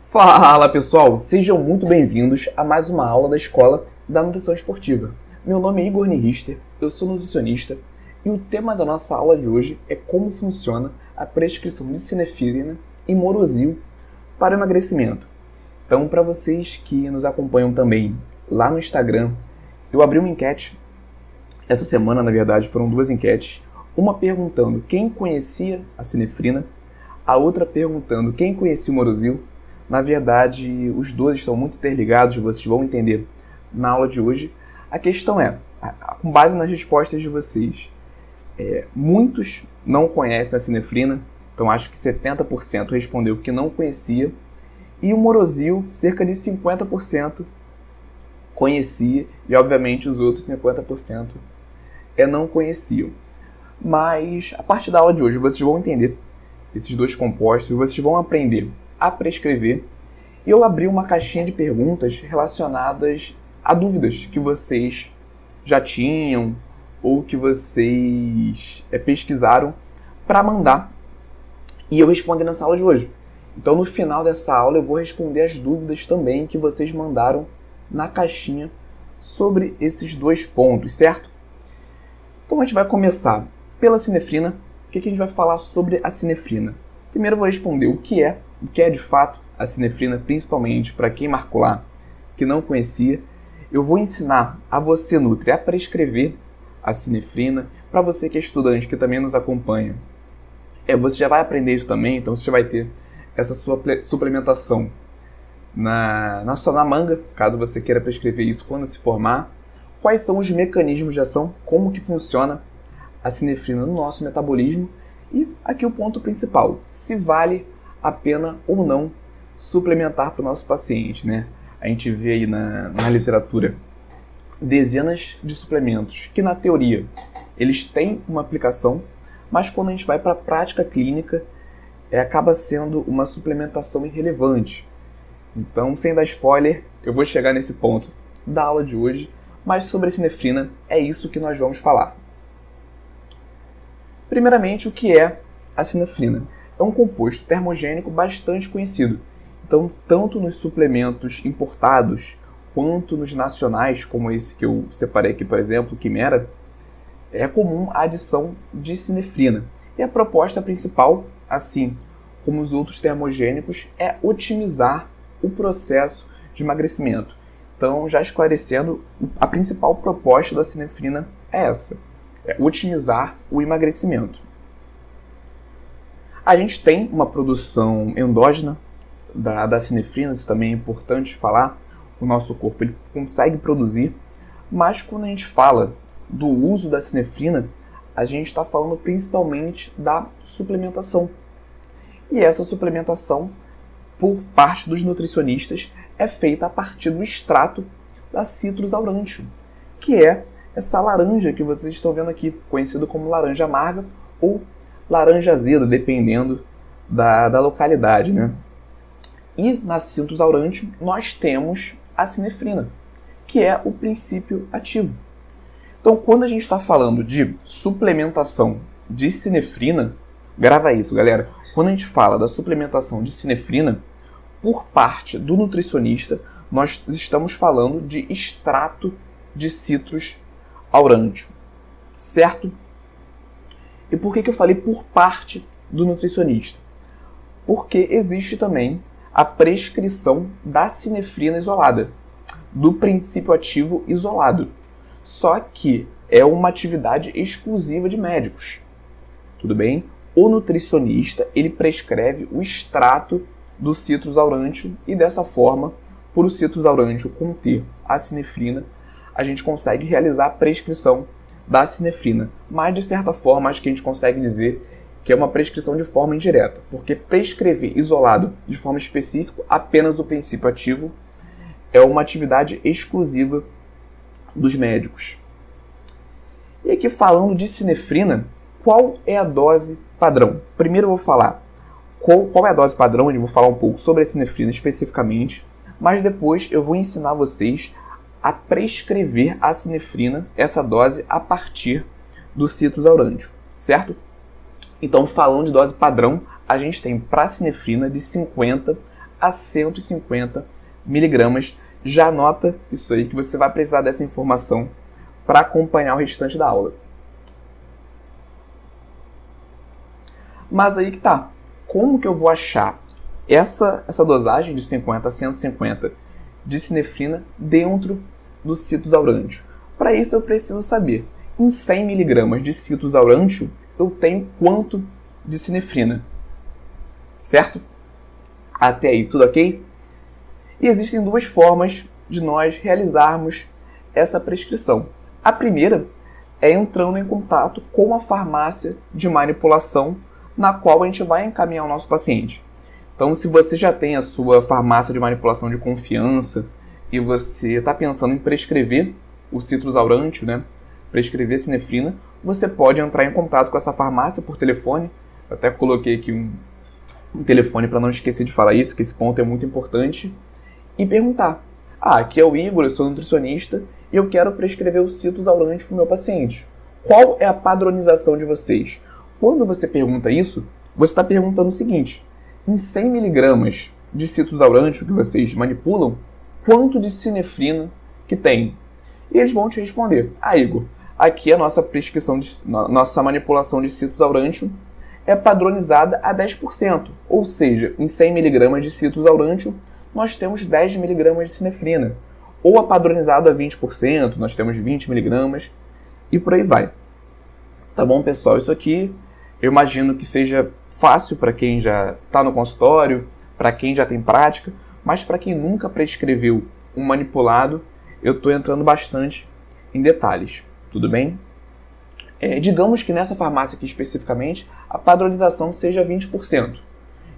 Fala pessoal, sejam muito bem-vindos a mais uma aula da Escola da Nutrição Esportiva. Meu nome é Igor Nirister, eu sou nutricionista e o tema da nossa aula de hoje é como funciona a prescrição de sinefrina e morosil para emagrecimento. Então, para vocês que nos acompanham também lá no Instagram, eu abri uma enquete. Essa semana, na verdade, foram duas enquetes. Uma perguntando quem conhecia a sinefrina, a outra perguntando quem conhecia o morosil. Na verdade, os dois estão muito interligados, vocês vão entender na aula de hoje. A questão é, com base nas respostas de vocês, é, muitos não conhecem a sinefrina, então acho que 70% respondeu que não conhecia, e o Morosil, cerca de 50% conhecia, e obviamente os outros 50% é não conheciam. Mas a partir da aula de hoje vocês vão entender esses dois compostos, vocês vão aprender a prescrever. E eu abri uma caixinha de perguntas relacionadas a dúvidas que vocês já tinham ou que vocês é, pesquisaram para mandar. E eu respondi nessa aula de hoje. Então, no final dessa aula, eu vou responder as dúvidas também que vocês mandaram na caixinha sobre esses dois pontos, certo? Então, a gente vai começar pela cinefrina. O que, a gente vai falar sobre a cinefrina? Primeiro, eu vou responder o que é, o que é de fato a cinefrina, principalmente para quem marcou lá que não conhecia. Eu vou ensinar a você, Nutri, a prescrever a cinefrina. Para você que é estudante, que também nos acompanha, é, você já vai aprender isso também, então você já vai ter essa sua suplementação na, na sua na manga, caso você queira prescrever isso quando se formar. Quais são os mecanismos de ação, como que funciona a sinefrina no nosso metabolismo e aqui o ponto principal, se vale a pena ou não suplementar para o nosso paciente, né? A gente vê aí na, na literatura dezenas de suplementos que na teoria eles têm uma aplicação, mas quando a gente vai para a prática clínica é, acaba sendo uma suplementação irrelevante. Então, sem dar spoiler, eu vou chegar nesse ponto da aula de hoje, mas sobre a sinefrina é isso que nós vamos falar. Primeiramente, o que é a sinefrina? É um composto termogênico bastante conhecido. Então, tanto nos suplementos importados quanto nos nacionais, como esse que eu separei aqui, por exemplo, Quimera, é comum a adição de sinefrina. E a proposta principal assim como os outros termogênicos, é otimizar o processo de emagrecimento. Então, já esclarecendo, a principal proposta da sinefrina é essa: é otimizar o emagrecimento. A gente tem uma produção endógena da, da sinefrina, isso também é importante falar. O nosso corpo ele consegue produzir, mas quando a gente fala do uso da sinefrina, a gente está falando principalmente da suplementação. E essa suplementação, por parte dos nutricionistas, é feita a partir do extrato da Citrus aurantium, que é essa laranja que vocês estão vendo aqui, conhecido como laranja amarga ou laranja azeda, dependendo da, da localidade. Né? E na Citrus aurantium nós temos a sinefrina, que é o princípio ativo. Então, quando a gente está falando de suplementação de sinefrina, grava isso, galera. Quando a gente fala da suplementação de sinefrina, por parte do nutricionista, nós estamos falando de extrato de citrus aurantium, certo? E por que, que eu falei por parte do nutricionista? Porque existe também a prescrição da sinefrina isolada, do princípio ativo isolado. Só que é uma atividade exclusiva de médicos. Tudo bem? O nutricionista, ele prescreve o extrato do citrus aurantium e dessa forma, por o citrus aurantium conter a sinefrina, a gente consegue realizar a prescrição da sinefrina. Mas de certa forma, acho que a gente consegue dizer que é uma prescrição de forma indireta, porque prescrever isolado de forma específica apenas o princípio ativo é uma atividade exclusiva dos médicos. E aqui falando de sinefrina, qual é a dose padrão? Primeiro eu vou falar qual, qual é a dose padrão, eu vou falar um pouco sobre a sinefrina especificamente, mas depois eu vou ensinar vocês a prescrever a sinefrina, essa dose, a partir do citrus aurântico, certo? Então, falando de dose padrão, a gente tem para sinefrina de 50 a 150 miligramas. Já anota isso aí que você vai precisar dessa informação para acompanhar o restante da aula. Mas aí que tá. Como que eu vou achar essa, essa dosagem de 50 a 150 de sinefrina dentro do citrus aurântico? Para isso eu preciso saber, em 100 mg de citrus aurântico, eu tenho quanto de sinefrina? Certo? Até aí, tudo ok? E existem duas formas de nós realizarmos essa prescrição. A primeira é entrando em contato com a farmácia de manipulação na qual a gente vai encaminhar o nosso paciente. Então, se você já tem a sua farmácia de manipulação de confiança e você está pensando em prescrever o citrus aurantio, né, prescrever sinefrina, você pode entrar em contato com essa farmácia por telefone. Eu até coloquei aqui um, um telefone para não esquecer de falar isso, que esse ponto é muito importante, e perguntar: Ah, aqui é o Igor, eu sou nutricionista e eu quero prescrever o citrus aurantio para o meu paciente. Qual é a padronização de vocês? Quando você pergunta isso, você está perguntando o seguinte: em 100 miligramas de citrus aurântico que vocês manipulam, quanto de sinefrina que tem? E eles vão te responder: Ah, Igor, aqui a nossa prescrição, de, nossa manipulação de citrus aurântico é padronizada a 10%, ou seja, em 100 miligramas de citrus aurântico nós temos 10 miligramas de sinefrina, ou a padronizado a 20%, nós temos 20 miligramas e por aí vai. Tá bom, pessoal? Isso aqui eu imagino que seja fácil para quem já está no consultório, para quem já tem prática, mas para quem nunca prescreveu um manipulado, eu estou entrando bastante em detalhes. Tudo bem? É, digamos que nessa farmácia aqui especificamente, a padronização seja 20%.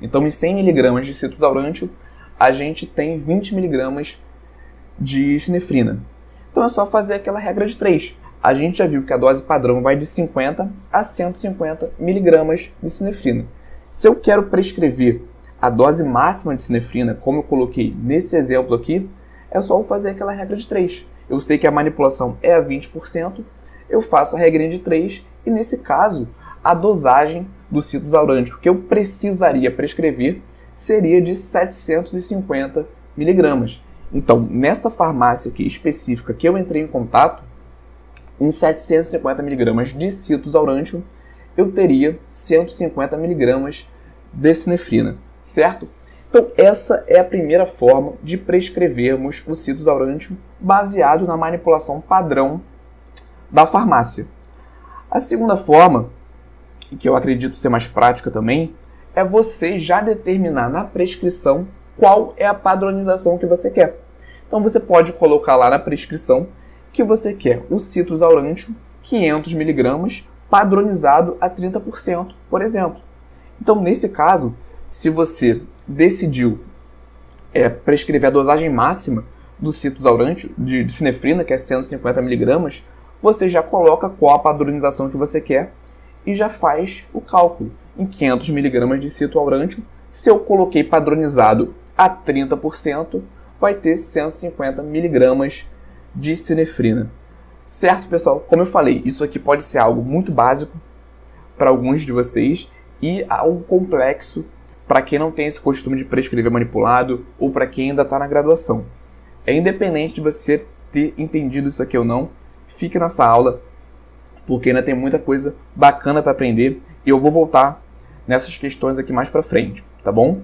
Então, em 100 mg de citrus aurantio, a gente tem 20 mg de sinefrina. Então é só fazer aquela regra de 3 a gente já viu que a dose padrão vai de 50 a 150 miligramas de sinefrina. Se eu quero prescrever a dose máxima de sinefrina, como eu coloquei nesse exemplo aqui, é só eu fazer aquela regra de 3. Eu sei que a manipulação é a 20%, eu faço a regra de 3 e, nesse caso, a dosagem do citrus aurântico que eu precisaria prescrever seria de 750 miligramas. Então, nessa farmácia aqui específica que eu entrei em contato, em 750 mg de citrus aurântium, eu teria 150 mg de sinefrina, certo? Então, essa é a primeira forma de prescrevermos o citrus aurântium baseado na manipulação padrão da farmácia. A segunda forma, que eu acredito ser mais prática também, é você já determinar na prescrição qual é a padronização que você quer. Então, você pode colocar lá na prescrição que você quer o citrus aurântium 500 mg padronizado a 30%, por exemplo. Então, nesse caso, se você decidiu é, prescrever a dosagem máxima do citrus aurântium de, de sinefrina, que é 150 mg, você já coloca qual a padronização que você quer e já faz o cálculo. Em 500 mg de citrus aurântium, se eu coloquei padronizado a 30%, vai ter 150 mg de sinefrina. Certo, pessoal? Como eu falei, isso aqui pode ser algo muito básico para alguns de vocês e algo complexo para quem não tem esse costume de prescrever manipulado ou para quem ainda está na graduação. É independente de você ter entendido isso aqui ou não, fique nessa aula porque ainda tem muita coisa bacana para aprender e eu vou voltar nessas questões aqui mais para frente, tá bom?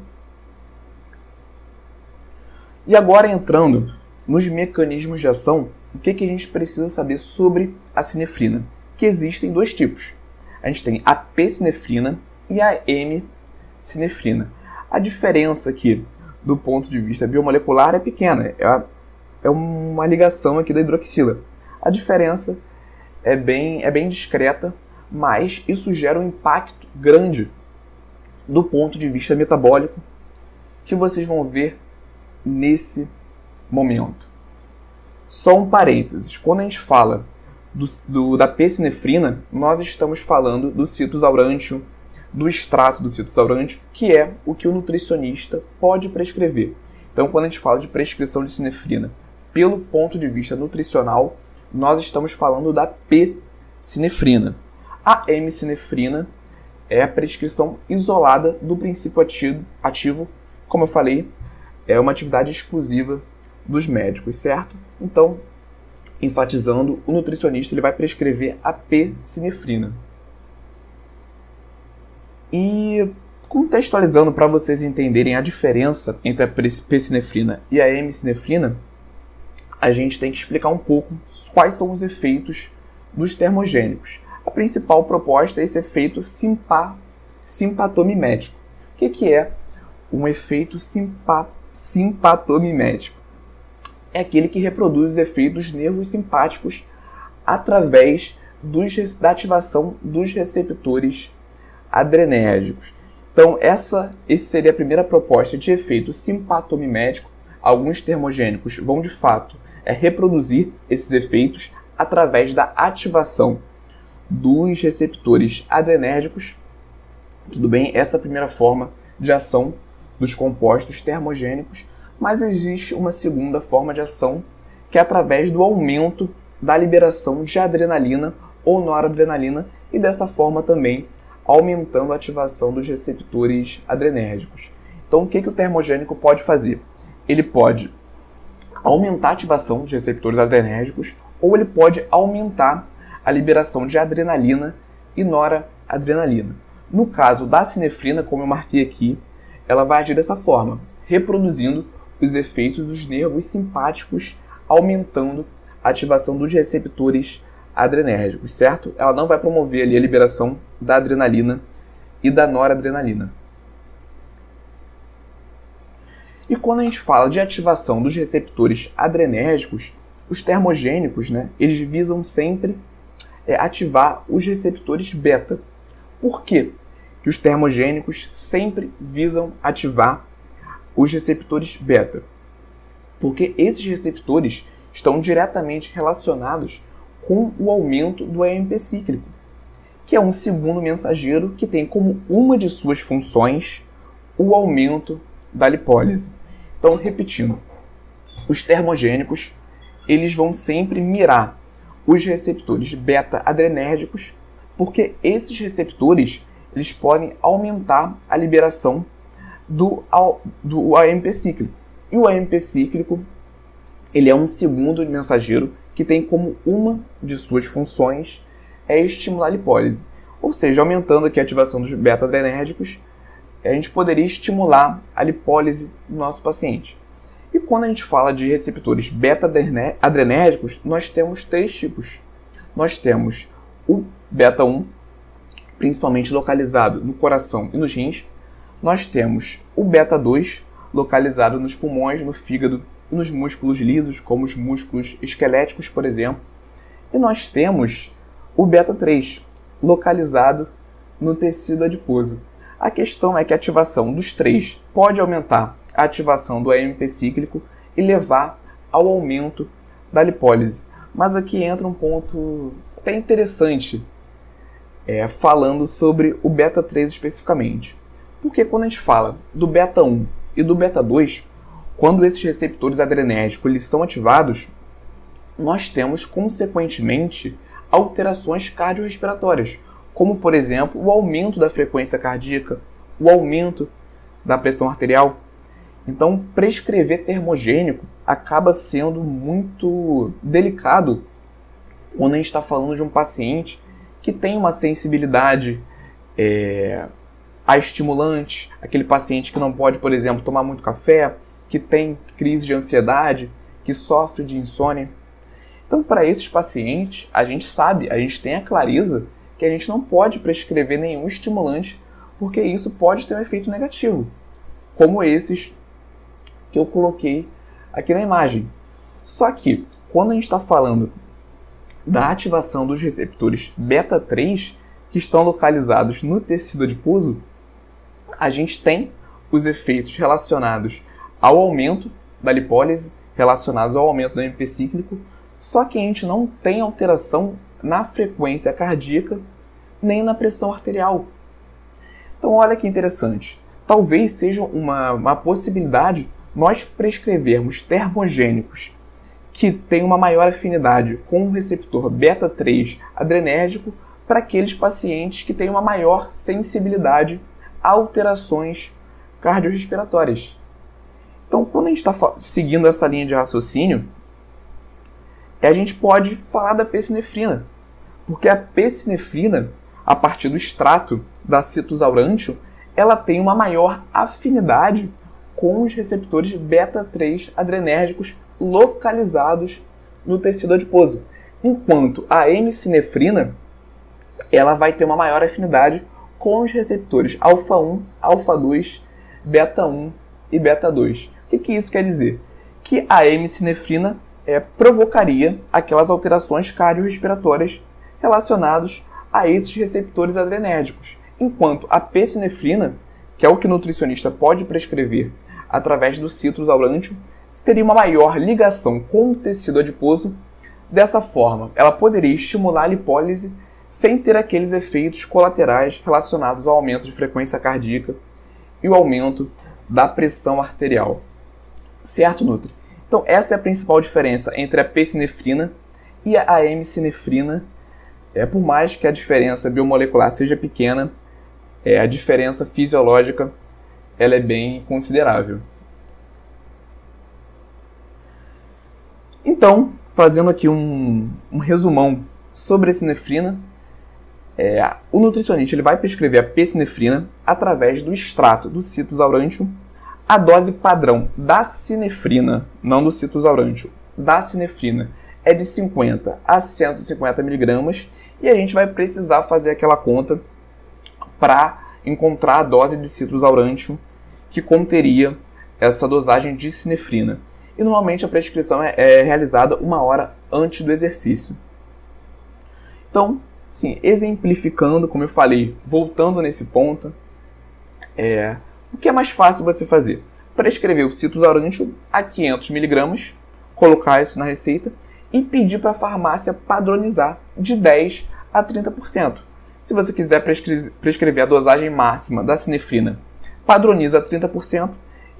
E agora entrando nos mecanismos de ação, o que, que a gente precisa saber sobre a sinefrina? Que existem dois tipos. A gente tem a P-sinefrina e a M-sinefrina. A diferença aqui, do ponto de vista biomolecular, é pequena. É, é uma ligação aqui da hidroxila. A diferença é bem, é bem discreta, mas isso gera um impacto grande do ponto de vista metabólico que vocês vão ver nesse momento. Só um parênteses: quando a gente fala do, do, da pessinefrina, nós estamos falando do citrus aurântium, do extrato do citrus aurântium, que é o que o nutricionista pode prescrever. Então, quando a gente fala de prescrição de sinefrina pelo ponto de vista nutricional, nós estamos falando da P-sinefrina. A M-sinefrina é a prescrição isolada do princípio ativo, ativo, como eu falei, é uma atividade exclusiva dos médicos, certo? Então, enfatizando, o nutricionista ele vai prescrever a P-sinefrina. E contextualizando para vocês entenderem a diferença entre a P-sinefrina e a M-sinefrina, a gente tem que explicar um pouco quais são os efeitos dos termogênicos. A principal proposta é esse efeito simpa, simpatomimético. O que, que é um efeito simpa, simpatomimético? É aquele que reproduz os efeitos nervos simpáticos através dos, da ativação dos receptores adrenérgicos. Então, essa esse seria a primeira proposta de efeito simpatomimético. Alguns termogênicos vão de fato é reproduzir esses efeitos através da ativação dos receptores adrenérgicos. Tudo bem, essa é a primeira forma de ação dos compostos termogênicos, mas existe uma segunda forma de ação que é através do aumento da liberação de adrenalina ou noradrenalina e dessa forma também aumentando a ativação dos receptores adrenérgicos. Então, o que, que o termogênico pode fazer? Ele pode aumentar a ativação de receptores adrenérgicos ou ele pode aumentar a liberação de adrenalina e noradrenalina. No caso da sinefrina, como eu marquei aqui, ela vai agir dessa forma, reproduzindo os efeitos dos nervos simpáticos, aumentando a ativação dos receptores adrenérgicos, certo? Ela não vai promover ali a liberação da adrenalina e da noradrenalina. E quando a gente fala de ativação dos receptores adrenérgicos, os termogênicos, né, eles visam sempre é, ativar os receptores beta. Por quê? Que os termogênicos sempre visam ativar os receptores beta. Porque esses receptores estão diretamente relacionados com o aumento do AMP cíclico, que é um segundo mensageiro que tem como uma de suas funções o aumento da lipólise. Então, repetindo, os termogênicos eles vão sempre mirar os receptores beta-adrenérgicos, porque esses receptores eles podem aumentar a liberação do, do AMP cíclico. E o AMP cíclico ele é um segundo mensageiro que tem como uma de suas funções é estimular a lipólise. Ou seja, aumentando aqui a ativação dos beta-adrenérgicos, a gente poderia estimular a lipólise do nosso paciente. E quando a gente fala de receptores beta-adrenérgicos, nós temos três tipos. Nós temos o beta-1, principalmente localizado no coração e nos rins. Nós temos o beta-2, localizado nos pulmões, no fígado e nos músculos lisos, como os músculos esqueléticos, por exemplo. E nós temos o beta-3, localizado no tecido adiposo. A questão é que a ativação dos três pode aumentar a ativação do AMP cíclico e levar ao aumento da lipólise. Mas aqui entra um ponto até interessante, é, falando sobre o beta 3 especificamente. Porque quando a gente fala do beta 1 e do beta 2, quando esses receptores adrenérgicos eles são ativados, nós temos consequentemente alterações cardiorrespiratórias, como por exemplo o aumento da frequência cardíaca, o aumento da pressão arterial. Então, prescrever termogênico acaba sendo muito delicado quando a gente está falando de um paciente que tem uma sensibilidade é, a estimulantes, aquele paciente que não pode, por exemplo, tomar muito café, que tem crise de ansiedade, que sofre de insônia. Então, para esses pacientes, a gente sabe, a gente tem a clareza que a gente não pode prescrever nenhum estimulante, porque isso pode ter um efeito negativo, como esses que eu coloquei aqui na imagem. Só que, quando a gente está falando da ativação dos receptores beta 3, que estão localizados no tecido adiposo, a gente tem os efeitos relacionados ao aumento da lipólise, relacionados ao aumento do MP cíclico, só que a gente não tem alteração na frequência cardíaca nem na pressão arterial. Então, olha que interessante. Talvez seja uma, uma possibilidade nós prescrevermos termogênicos que tem uma maior afinidade com o receptor beta-3 adrenérgico para aqueles pacientes que têm uma maior sensibilidade alterações cardiorrespiratórias. Então, quando a gente está seguindo essa linha de raciocínio, a gente pode falar da pessinefrina, porque a pessinefrina, a partir do extrato da citosaurantio, ela tem uma maior afinidade com os receptores beta-3 adrenérgicos localizados no tecido adiposo, enquanto a hemisinefrina ela vai ter uma maior afinidade com os receptores alfa-1, alfa-2, beta-1 e beta-2. O que, que isso quer dizer? Que a hemisinefrina é, provocaria aquelas alterações cardiorrespiratórias relacionadas a esses receptores adrenérgicos, enquanto a pessinefrina, que é o que o nutricionista pode prescrever através do citrus aurântium, teria uma maior ligação com o tecido adiposo. Dessa forma, ela poderia estimular a lipólise sem ter aqueles efeitos colaterais relacionados ao aumento de frequência cardíaca e o aumento da pressão arterial. Certo, Nutri? Então, essa é a principal diferença entre a pessinefrina e a hemisinefrina. É, por mais que a diferença biomolecular seja pequena, é, a diferença fisiológica ela é bem considerável. Então, fazendo aqui um, um resumão sobre a sinefrina, é, o nutricionista ele vai prescrever a pessinefrina através do extrato do citus a dose padrão da sinefrina, não do citus da sinefrina é de 50 a 150 miligramas e a gente vai precisar fazer aquela conta para encontrar a dose de citrus que conteria essa dosagem de sinefrina e normalmente a prescrição é, é realizada uma hora antes do exercício. Então, sim, exemplificando, como eu falei, voltando nesse ponto, é, o que é mais fácil você fazer? Prescrever o citrusaurantium a 500 mg, colocar isso na receita e pedir para a farmácia padronizar de 10 a 30%. Se você quiser prescrever a dosagem máxima da sinefrina, padroniza a 30%.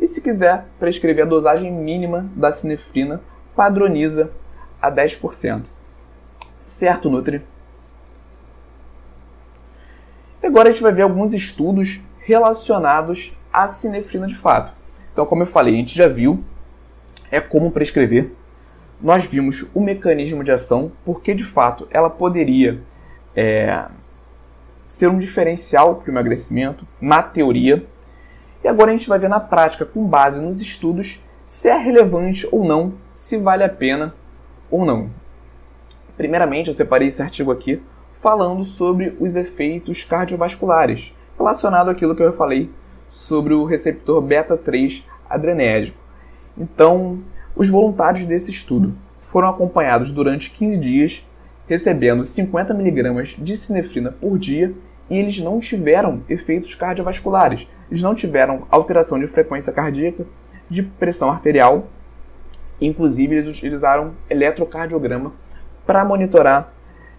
E se quiser prescrever a dosagem mínima da sinefrina, padroniza a 10%. Certo, Nutri? Agora a gente vai ver alguns estudos relacionados à sinefrina de fato. Então, como eu falei, a gente já viu é como prescrever. Nós vimos o mecanismo de ação, porque de fato ela poderia é, ser um diferencial para o emagrecimento, na teoria, e agora a gente vai ver na prática, com base nos estudos, se é relevante ou não, se vale a pena ou não. Primeiramente, eu separei esse artigo aqui falando sobre os efeitos cardiovasculares, relacionado àquilo que eu falei sobre o receptor beta-3 adrenérgico. Então, os voluntários desse estudo foram acompanhados durante 15 dias, recebendo 50 mg de sinefrina por dia e eles não tiveram efeitos cardiovasculares. Eles não tiveram alteração de frequência cardíaca, de pressão arterial. Inclusive, eles utilizaram eletrocardiograma para monitorar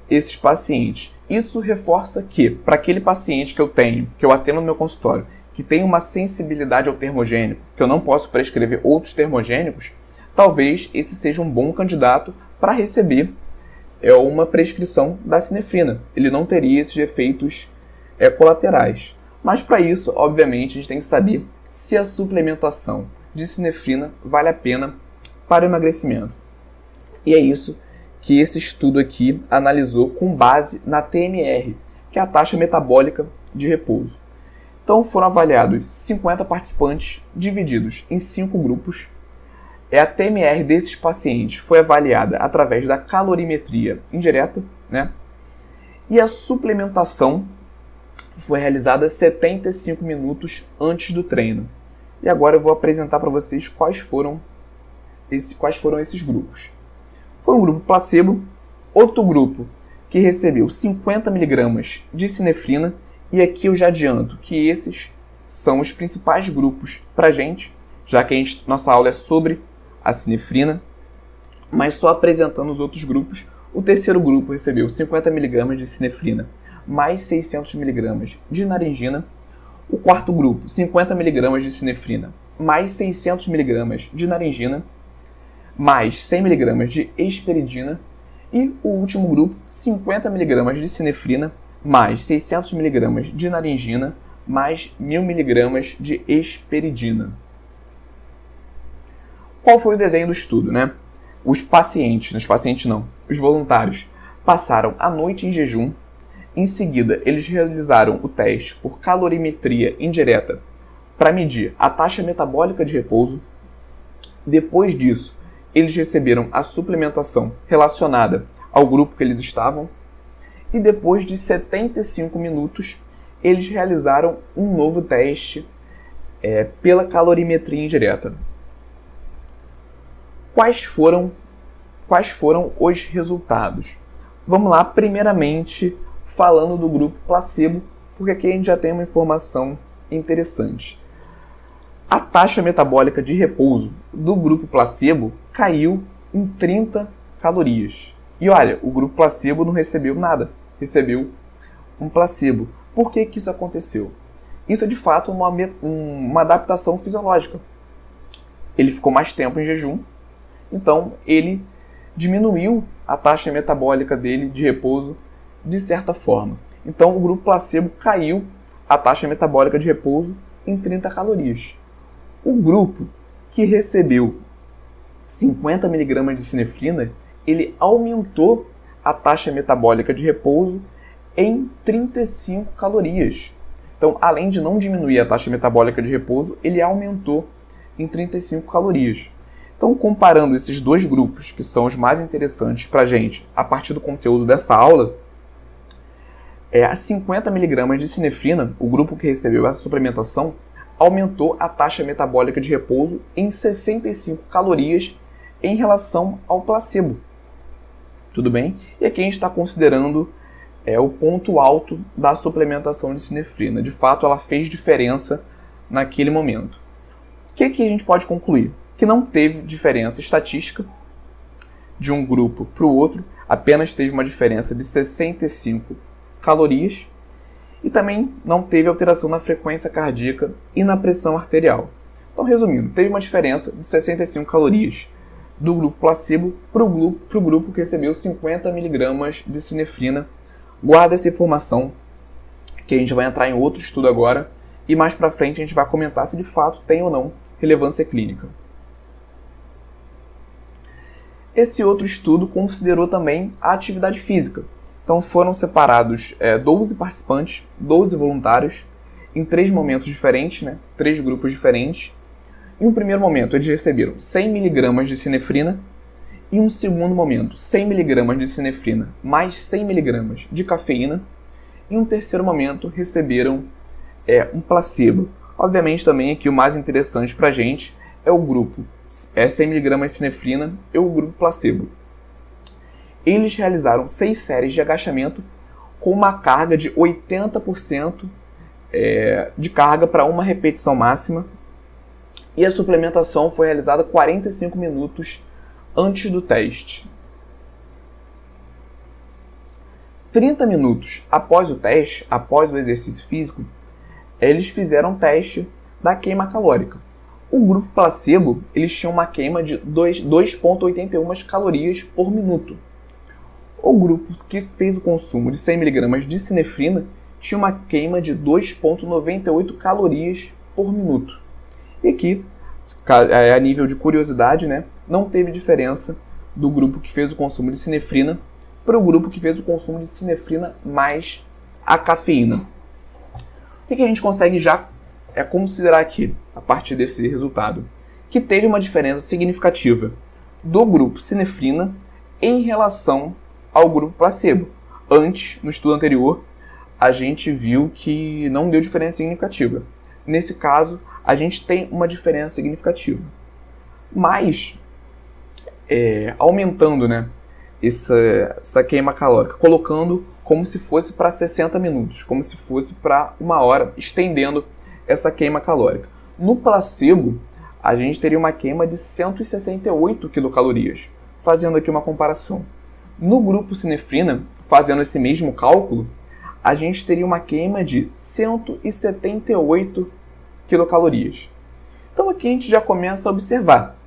esses pacientes. Isso reforça que, para aquele paciente que eu tenho, que eu atendo no meu consultório, que tem uma sensibilidade ao termogênico, que eu não posso prescrever outros termogênicos, talvez esse seja um bom candidato para receber é, uma prescrição da sinefrina. Ele não teria esses efeitos é, colaterais. Mas para isso, obviamente, a gente tem que saber se a suplementação de sinefrina vale a pena para o emagrecimento. E é isso que esse estudo aqui analisou com base na TMR, que é a taxa metabólica de repouso. Então foram avaliados 50 participantes divididos em cinco grupos. É a TMR desses pacientes foi avaliada através da calorimetria indireta, né? E a suplementação foi realizada 75 minutos antes do treino. E agora eu vou apresentar para vocês quais foram, esse, quais foram esses grupos. Foi um grupo placebo, outro grupo que recebeu 50 mg de sinefrina, e aqui eu já adianto que esses são os principais grupos para gente, já que a gente, nossa aula é sobre a sinefrina, mas só apresentando os outros grupos. O terceiro grupo recebeu 50 mg de sinefrina mais 600 mg de naringina. O quarto grupo, 50 mg de sinefrina mais 600 mg de naringina. Mais 100mg de esperidina e o último grupo, 50mg de sinefrina mais 600mg de naringina mais 1000mg de esperidina. Qual foi o desenho do estudo, né? Os pacientes, os pacientes não, os voluntários, passaram a noite em jejum. Em seguida, eles realizaram o teste por calorimetria indireta para medir a taxa metabólica de repouso. Depois disso, eles receberam a suplementação relacionada ao grupo que eles estavam. E depois de 75 minutos, eles realizaram um novo teste é, pela calorimetria indireta. Quais foram, quais foram os resultados? Vamos lá, primeiramente falando do grupo placebo, porque aqui a gente já tem uma informação interessante. A taxa metabólica de repouso do grupo placebo caiu em 30 calorias. E olha, o grupo placebo não recebeu nada, recebeu um placebo. Por que, que isso aconteceu? Isso é de fato uma, uma adaptação fisiológica. Ele ficou mais tempo em jejum, então ele diminuiu a taxa metabólica dele de repouso de certa forma. Então o grupo placebo caiu a taxa metabólica de repouso em 30 calorias. O grupo que recebeu 50 mg de sinefrina, ele aumentou a taxa metabólica de repouso em 35 calorias. Então, além de não diminuir a taxa metabólica de repouso, ele aumentou em 35 calorias. Então, comparando esses dois grupos, que são os mais interessantes para a gente, a partir do conteúdo dessa aula, é, a 50 mg de sinefrina, o grupo que recebeu essa suplementação, aumentou a taxa metabólica de repouso em 65 calorias em relação ao placebo. Tudo bem? E aqui a gente está considerando é, o ponto alto da suplementação de sinefrina. De fato, ela fez diferença naquele momento. O que, que a gente pode concluir? Que não teve diferença estatística de um grupo para o outro, apenas teve uma diferença de 65 calorias e também não teve alteração na frequência cardíaca e na pressão arterial. Então, resumindo, teve uma diferença de 65 calorias do grupo placebo para o grupo, grupo que recebeu 50 mg de sinefrina. Guarda essa informação, que a gente vai entrar em outro estudo agora, e mais para frente a gente vai comentar se de fato tem ou não relevância clínica. Esse outro estudo considerou também a atividade física, então foram separados é, 12 participantes, 12 voluntários, em três momentos diferentes, né? três grupos diferentes. Em um primeiro momento, eles receberam 100 mg de sinefrina. Em um segundo momento, 100 mg de sinefrina mais 100 mg de cafeína. Em um terceiro momento, receberam é, um placebo. Obviamente, também aqui o mais interessante para a gente é o grupo é 100 mg de sinefrina e o grupo placebo eles realizaram seis séries de agachamento com uma carga de 80% é, de carga para uma repetição máxima. E a suplementação foi realizada 45 minutos antes do teste. 30 minutos após o teste, após o exercício físico, eles fizeram um teste da queima calórica. O grupo placebo, eles tinham uma queima de 2,81 calorias por minuto. O grupo que fez o consumo de 100mg de sinefrina tinha uma queima de 2,98 calorias por minuto. E aqui, é, a nível de curiosidade, né, não teve diferença do grupo que fez o consumo de sinefrina para o grupo que fez o consumo de sinefrina mais a cafeína. O que, a gente consegue já é considerar aqui, a partir desse resultado? Que teve uma diferença significativa do grupo sinefrina em relação ao grupo placebo. Antes, no estudo anterior, a gente viu que não deu diferença significativa. Nesse caso, a gente tem uma diferença significativa. Mas, é, aumentando né, essa, essa queima calórica, colocando como se fosse para 60 minutos, como se fosse para uma hora, estendendo essa queima calórica. No placebo, a gente teria uma queima de 168 quilocalorias. Fazendo aqui uma comparação. No grupo sinefrina, fazendo esse mesmo cálculo, a gente teria uma queima de 178 quilocalorias. Então aqui a gente já começa a observar.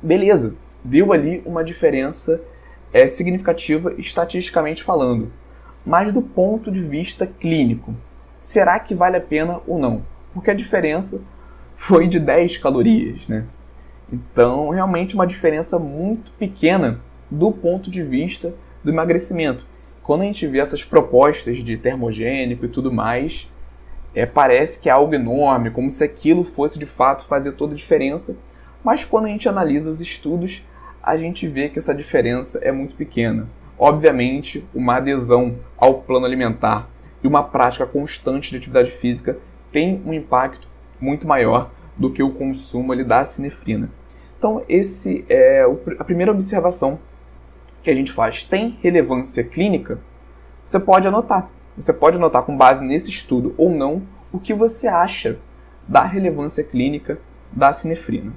Beleza, deu ali uma diferença é, significativa estatisticamente falando. Mas do ponto de vista clínico, será que vale a pena ou não? Porque a diferença foi de 10 calorias, né? Então, realmente uma diferença muito pequena do ponto de vista do emagrecimento. Quando a gente vê essas propostas de termogênico e tudo mais, é, parece que é algo enorme, como se aquilo fosse de fato fazer toda a diferença, mas quando a gente analisa os estudos, a gente vê que essa diferença é muito pequena. Obviamente, uma adesão ao plano alimentar e uma prática constante de atividade física tem um impacto muito maior do que o consumo ali da sinefrina. Então, esse é a primeira observação que a gente faz. Tem relevância clínica? Você pode anotar. Você pode anotar com base nesse estudo ou não o que você acha da relevância clínica da sinefrina.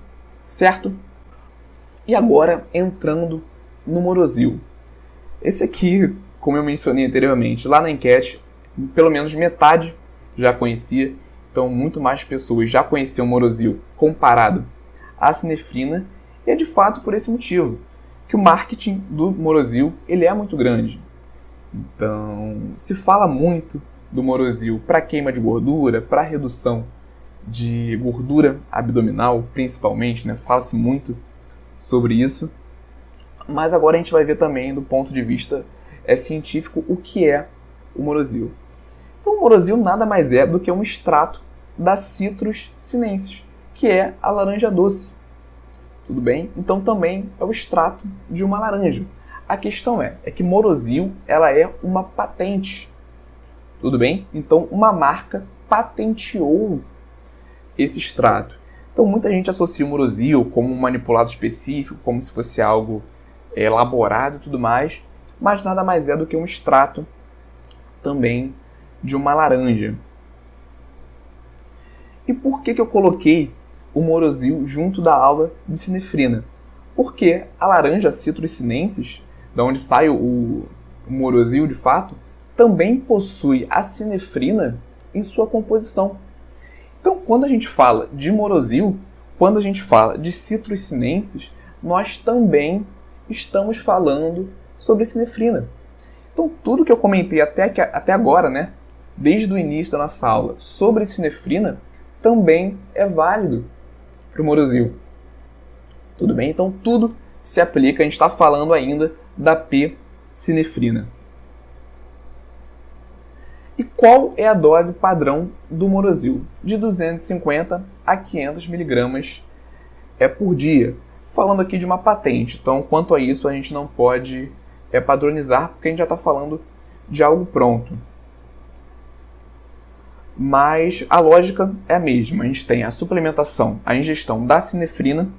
Certo? E agora entrando no Morosil. Esse aqui, como eu mencionei anteriormente, lá na enquete, pelo menos metade já conhecia então, muito mais pessoas já conheciam Morosil comparado à Cinefrina, e é de fato por esse motivo que o marketing do Morosil ele é muito grande. Então, se fala muito do Morosil para queima de gordura, para redução de gordura abdominal, principalmente, né? Fala-se muito sobre isso. Mas agora a gente vai ver também do ponto de vista é científico o que é o Morosil. Então, o morosil nada mais é do que um extrato da Citrus sinensis, que é a laranja doce. Tudo bem? Então, também é o extrato de uma laranja. A questão é, é que morosil ela é uma patente. Tudo bem? Então, uma marca patenteou esse extrato. Então, muita gente associa o morosil como um manipulado específico, como se fosse algo elaborado e tudo mais, mas nada mais é do que um extrato também de uma laranja. E por que, que eu coloquei o morosil junto da aula de sinefrina? Porque a laranja Citrus sinensis, da onde sai o, morosil de fato, também possui a sinefrina em sua composição. Então, quando a gente fala de morosil, quando a gente fala de Citrus sinensis, nós também estamos falando sobre sinefrina. Então, tudo que eu comentei até, que, até agora, né, desde o início da nossa aula sobre sinefrina também é válido para o morosil. Tudo bem? Então tudo se aplica, a gente está falando ainda da P-sinefrina. E qual é a dose padrão do morosil? De 250 a 500 miligramas é por dia. Falando aqui de uma patente, então quanto a isso a gente não pode é, padronizar, porque a gente já está falando de algo pronto mas a lógica é a mesma. A gente tem a suplementação, a ingestão da sinefrina,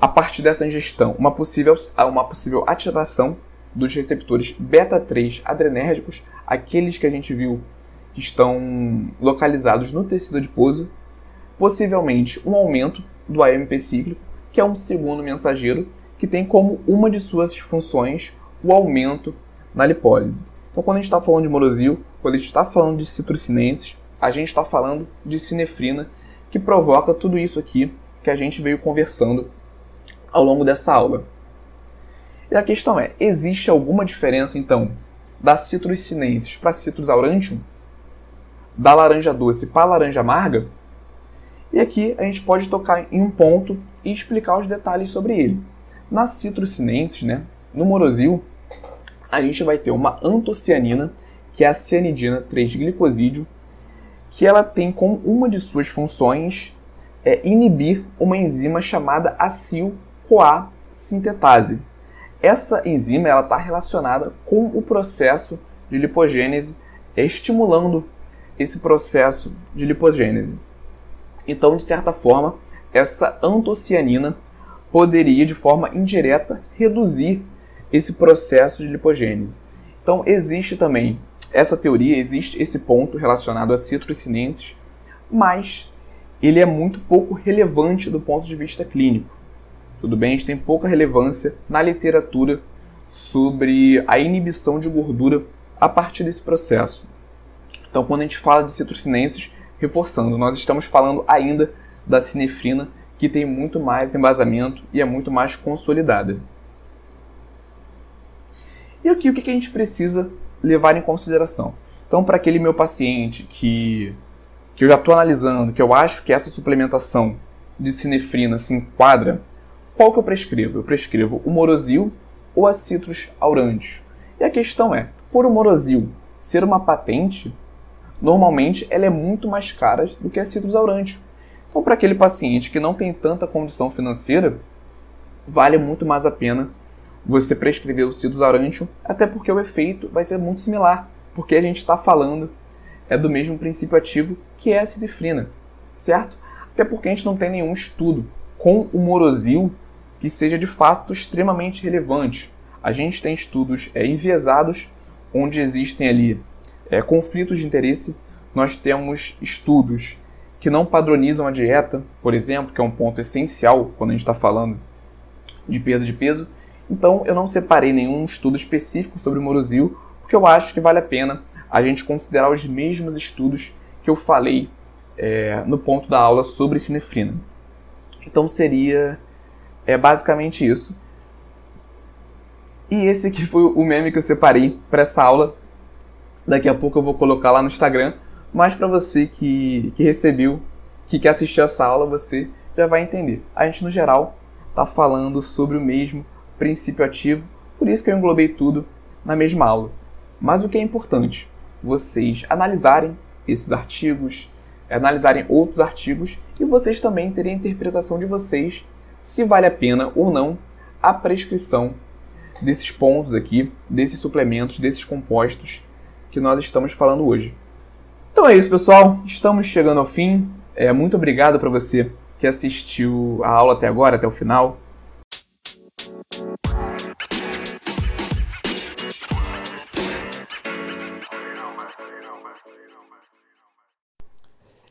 a partir dessa ingestão, uma possível, uma possível ativação dos receptores beta-3 adrenérgicos, aqueles que a gente viu que estão localizados no tecido adiposo, possivelmente um aumento do AMP cíclico, que é um segundo mensageiro que tem como uma de suas funções o aumento na lipólise. Então, quando a gente está falando de morosil, quando a gente está falando de citrussinenses, a gente está falando de sinefrina, que provoca tudo isso aqui que a gente veio conversando ao longo dessa aula. E a questão é, existe alguma diferença então da citrus sinensis para citrus aurantium? Da laranja doce para laranja amarga? E aqui a gente pode tocar em um ponto e explicar os detalhes sobre ele. Na citrus sinensis, né, no morosil, a gente vai ter uma antocianina, que é a cianidina 3-glicosídeo, que ela tem como uma de suas funções é inibir uma enzima chamada acil-CoA sintetase. Essa enzima ela está relacionada com o processo de lipogênese, estimulando esse processo de lipogênese. Então, de certa forma, essa antocianina poderia, de forma indireta, reduzir esse processo de lipogênese. Então, existe também essa teoria, existe esse ponto relacionado a citrussinenses, mas ele é muito pouco relevante do ponto de vista clínico. Tudo bem? A gente tem pouca relevância na literatura sobre a inibição de gordura a partir desse processo. Então, quando a gente fala de citrussinenses, reforçando, nós estamos falando ainda da sinefrina, que tem muito mais embasamento e é muito mais consolidada. E aqui o que a gente precisa levar em consideração? Então, para aquele meu paciente que, que eu já estou analisando, que eu acho que essa suplementação de sinefrina se enquadra, qual que eu prescrevo? Eu prescrevo o morosil ou a citrus aurantius. E a questão é, por o morosil ser uma patente, normalmente ela é muito mais cara do que a citrus aurantius. Então, para aquele paciente que não tem tanta condição financeira, vale muito mais a pena você prescrever o citrus aurantium, até porque o efeito vai ser muito similar, porque a gente está falando é do mesmo princípio ativo que é a sidefrina, certo? Até porque a gente não tem nenhum estudo com o morosil que seja de fato extremamente relevante. A gente tem estudos é, enviesados onde existem ali é, conflitos de interesse. Nós temos estudos que não padronizam a dieta, por exemplo, que é um ponto essencial quando a gente está falando de perda de peso. Então, eu não separei nenhum estudo específico sobre o morosil, porque eu acho que vale a pena a gente considerar os mesmos estudos que eu falei é, no ponto da aula sobre sinefrina. Então, seria é, basicamente isso. E esse aqui foi o meme que eu separei para essa aula. Daqui a pouco eu vou colocar lá no Instagram. Mas para você que, que recebeu, que quer assistir essa aula, você já vai entender. A gente, no geral, está falando sobre o mesmo princípio ativo, por isso que eu englobei tudo na mesma aula. Mas o que é importante? Vocês analisarem esses artigos, analisarem outros artigos e vocês também terem a interpretação de vocês se vale a pena ou não a prescrição desses pontos aqui, desses suplementos, desses compostos que nós estamos falando hoje. Então é isso, pessoal. Estamos chegando ao fim. É, muito obrigado para você que assistiu a aula até agora, até o final.